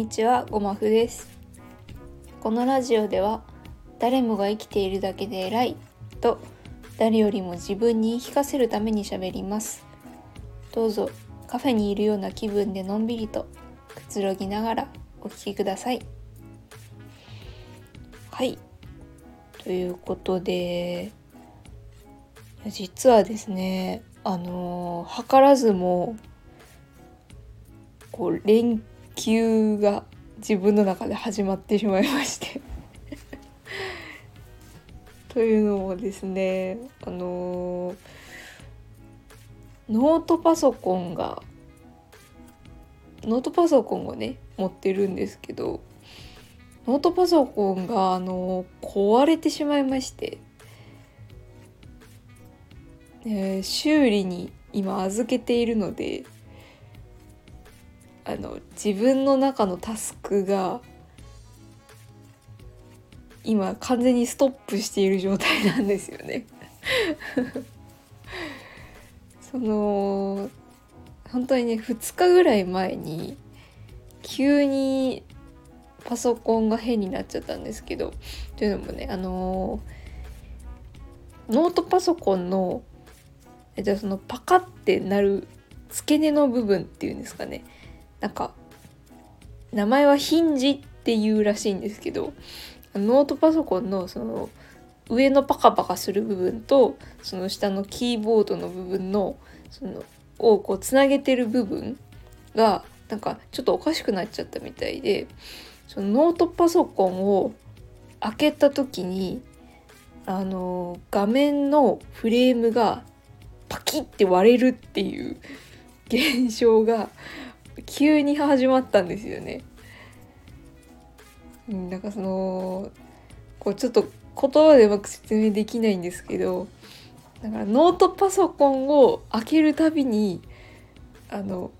にちは、ごまふです。このラジオでは、誰もが生きているだけで偉いと、誰よりも自分に言い聞かせるために喋ります。どうぞ、カフェにいるような気分でのんびりとくつろぎながらお聞きください。はい。ということで、いや実はですね、あの図らずも、こう連休が自分の中で始まってしまいまして。というのもですねあのノートパソコンがノートパソコンをね持ってるんですけどノートパソコンがあの壊れてしまいまして、えー修理に今預けているのであの自分の中のタスクが今完全にストップしている状態なんですよね。その本当にね2日ぐらい前に急にパソコンが変になっちゃったんですけどというのもねあのノートパソコンのじゃそのパカってなる付け根の部分っていうんですかねなんか名前はヒンジっていうらしいんですけどノートパソコンのその上のパカパカする部分とその下のキーボードの部分のそのをこうつなげてる部分がなんかちょっとおかしくなっちゃったみたいでそのノートパソコンを開けた時にあの画面のフレームがパキッて割れるっていう現象が急に始まったんですよね。なんかそのこうちょっと言葉でうまく説明できないんですけどだからノートパソコンを開けるたびにあの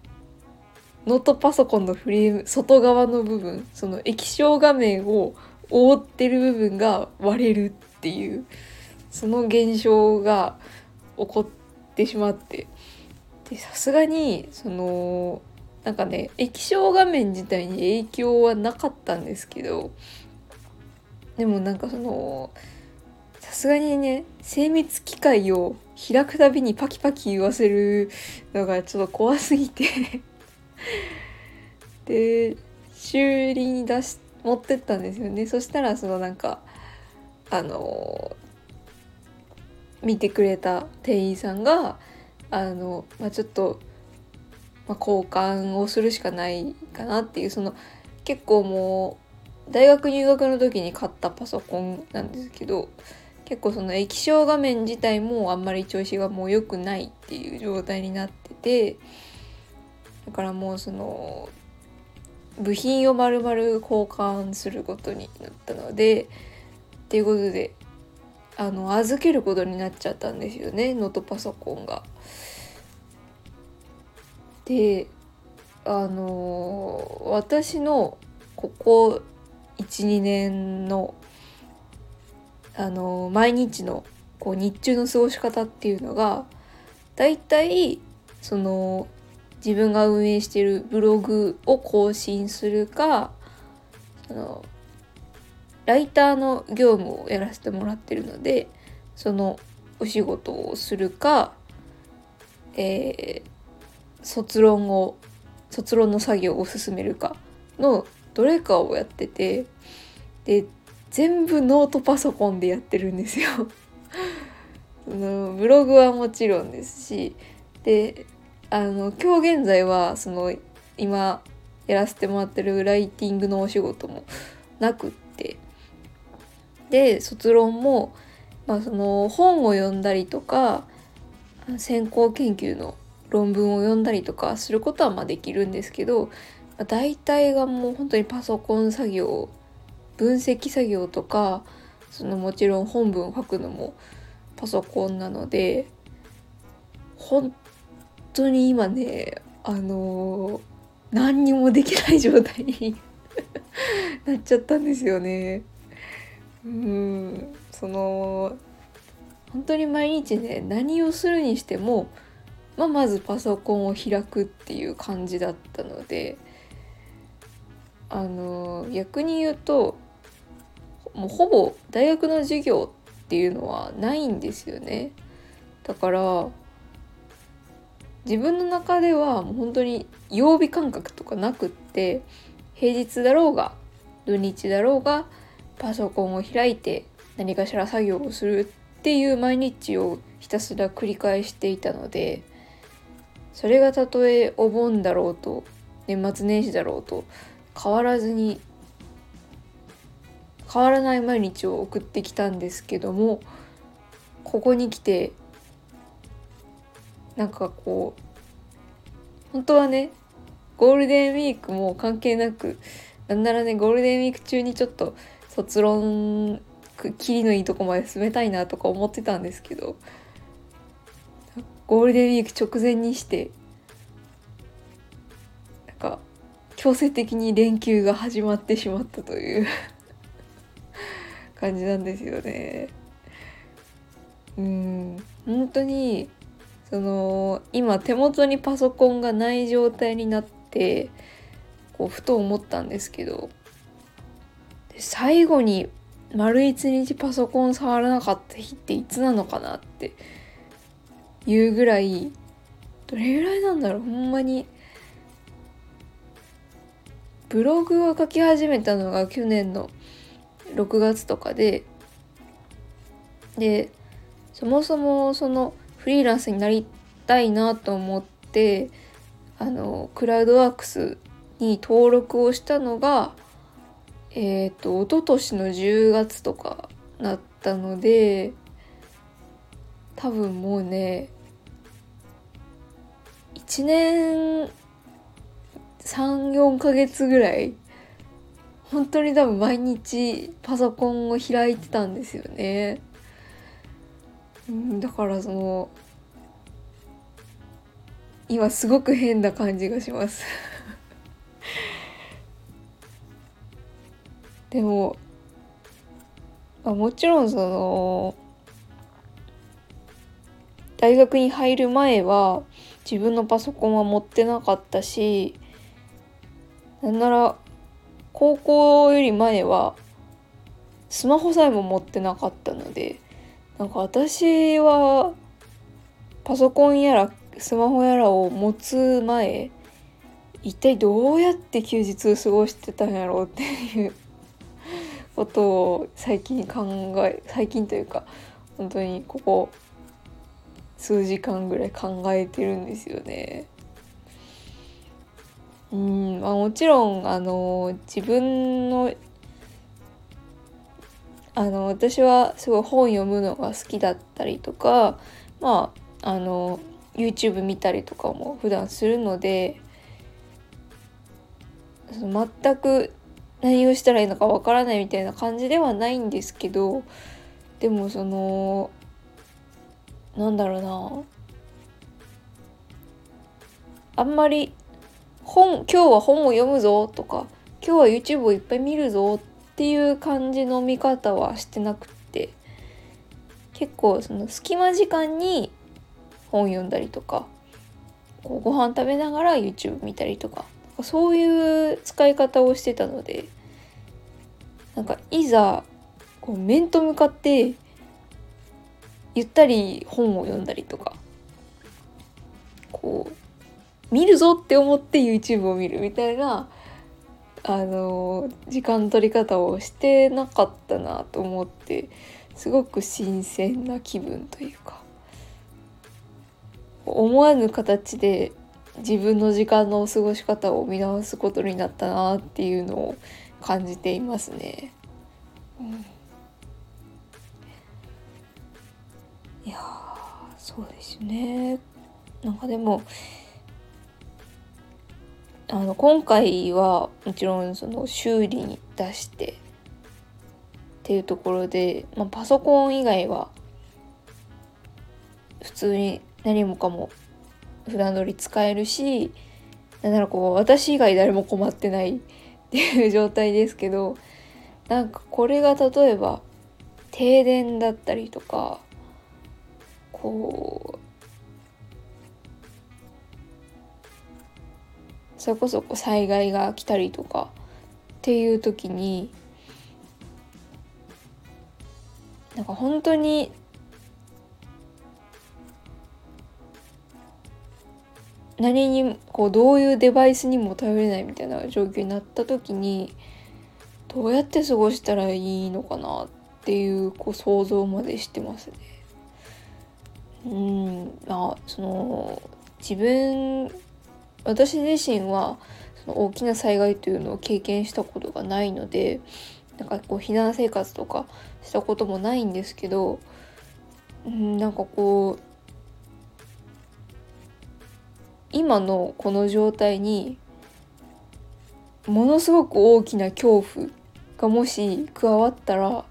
ノートパソコンのフレーム外側の部分その液晶画面を覆ってる部分が割れるっていうその現象が起こってしまってでさすがにそのなんかね液晶画面自体に影響はなかったんですけどでもなんかそのさすがにね精密機械を開くたびにパキパキ言わせるのがちょっと怖すぎて。で修理に出し持ってったんですよね。そしたらそのなんかあの見てくれた店員さんがあの、まあ、ちょっと、まあ、交換をするしかないかなっていうその結構もう大学入学の時に買ったパソコンなんですけど結構その液晶画面自体もあんまり調子がもう良くないっていう状態になっててだからもうその部品を丸々交換することになったのでっていうことであの預けることになっちゃったんですよねノートパソコンが。であの私のここ12年のあの毎日のこう日中の過ごし方っていうのがだいたいその自分が運営しているブログを更新するかそのライターの業務をやらせてもらってるのでそのお仕事をするか、えー卒論を卒論の作業を進めるかのどれかをやっててで全部ノートパソコンでやってるんですよ。そのブログはもちろんですしであの今日現在はその今やらせてもらってるライティングのお仕事もなくってで卒論も、まあ、その本を読んだりとか先行研究の論文を読んだりとかすることはまあできるんですけど、まあ、大体がもう本当にパソコン作業分析作業とかそのもちろん本文を書くのもパソコンなので本当に今ねあのー何にもできない状態に なっちゃったんですよね。うんその本当に毎日ね何をするにしても、まあ、まずパソコンを開くっていう感じだったのであの逆に言うともうほぼ大学の授業っていうのはないんですよね。だから自分の中ではもう本当に曜日感覚とかなくって平日だろうが土日だろうがパソコンを開いて何かしら作業をするっていう毎日をひたすら繰り返していたのでそれがたとえお盆だろうと年末年始だろうと変わらずに変わらない毎日を送ってきたんですけどもここに来てなんかこう本当はねゴールデンウィークも関係なくなんならねゴールデンウィーク中にちょっと卒論切りのいいとこまで進めたいなとか思ってたんですけどゴールデンウィーク直前にしてなんか強制的に連休が始まってしまったという 感じなんですよね。うん本当にその今手元にパソコンがない状態になってこうふと思ったんですけど最後に丸一日パソコン触らなかった日っていつなのかなっていうぐらいどれぐらいなんだろうほんまに。ブログを書き始めたのが去年の6月とかででそもそもそのフリーランスになりたいなと思ってあのクラウドワークスに登録をしたのがえっ、ー、と一昨年の10月とかなったので多分もうね1年34ヶ月ぐらい本当に多分毎日パソコンを開いてたんですよね。だからその今すごく変な感じがします でも、あ、もちろんその大学に入る前は自分のパソコンは持ってなかったしなんなら高校より前はスマホさえも持ってなかったのでなんか私はパソコンやらスマホやらを持つ前一体どうやって休日過ごしてたんやろうっていうことを最近考え最近というか本当にここ数時間ぐらい考えてるんですよね。うんまあ、もちろんあの自分のあの私はすごい本読むのが好きだったりとかまああの YouTube 見たりとかも普段するのでその全く何をしたらいいのかわからないみたいな感じではないんですけどでもそのなんだろうな。あんまり本今日は本を読むぞとか今日は YouTube をいっぱい見るぞっていう感じの見方はしてなくって結構その隙間時間に本読んだりとかこうご飯食べながら YouTube 見たりとかそういう使い方をしてたのでなんかいざこう面と向かってゆったり本を読んだりとかこう見るぞって思って YouTube を見るみたいなあの時間取り方をしてなかったなと思ってすごく新鮮な気分というか思わぬ形で自分の時間の過ごし方を見直すことになったなっていうのを感じていますね。うん、いやそうですね。なんかでもあの今回はもちろんその修理に出してっていうところで、まあ、パソコン以外は普通に何もかも普段通り使えるしなんならこう私以外誰も困ってない っていう状態ですけどなんかこれが例えば停電だったりとかこうそれこそこう災害が来たりとかっていう時になんか本当に何にこうどういうデバイスにも頼れないみたいな状況になった時にどうやって過ごしたらいいのかなっていうこう想像までしてますね。うん。あその自分私自身はその大きな災害というのを経験したことがないのでなんかこう避難生活とかしたこともないんですけど、うん、なんかこう今のこの状態にものすごく大きな恐怖がもし加わったら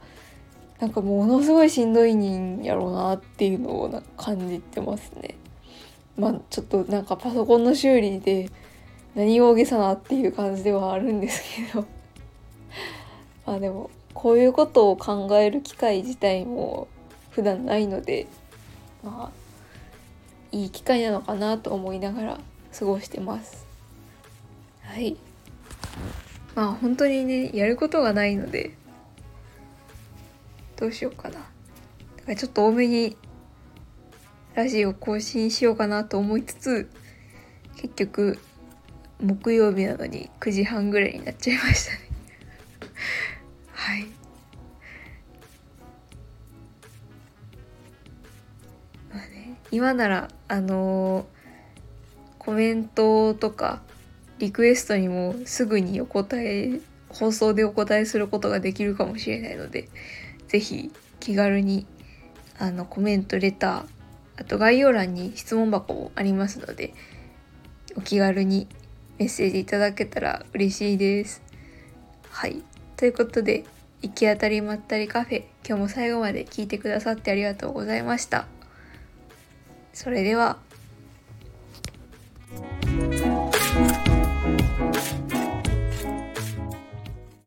なんかものすごいしんどいんやろうなっていうのをな感じてますね。まあちょっとなんかパソコンの修理で何大げさなっていう感じではあるんですけど まあでもこういうことを考える機会自体も普段ないのでまあいい機会なのかなと思いながら過ごしてます。はいまあ本当にねやることがないのでどうしようかな。だからちょっと多めにラジオ更新しようかなと思いつつ結局木曜日なのに9時半ぐらいになっちゃいましたね。はい。まあね今ならあのー、コメントとかリクエストにもすぐにお答え放送でお答えすることができるかもしれないのでぜひ気軽にあのコメントレターあと概要欄に質問箱もありますのでお気軽にメッセージいただけたら嬉しいです。はいということで行き当たりまったりカフェ今日も最後まで聞いてくださってありがとうございました。それでは。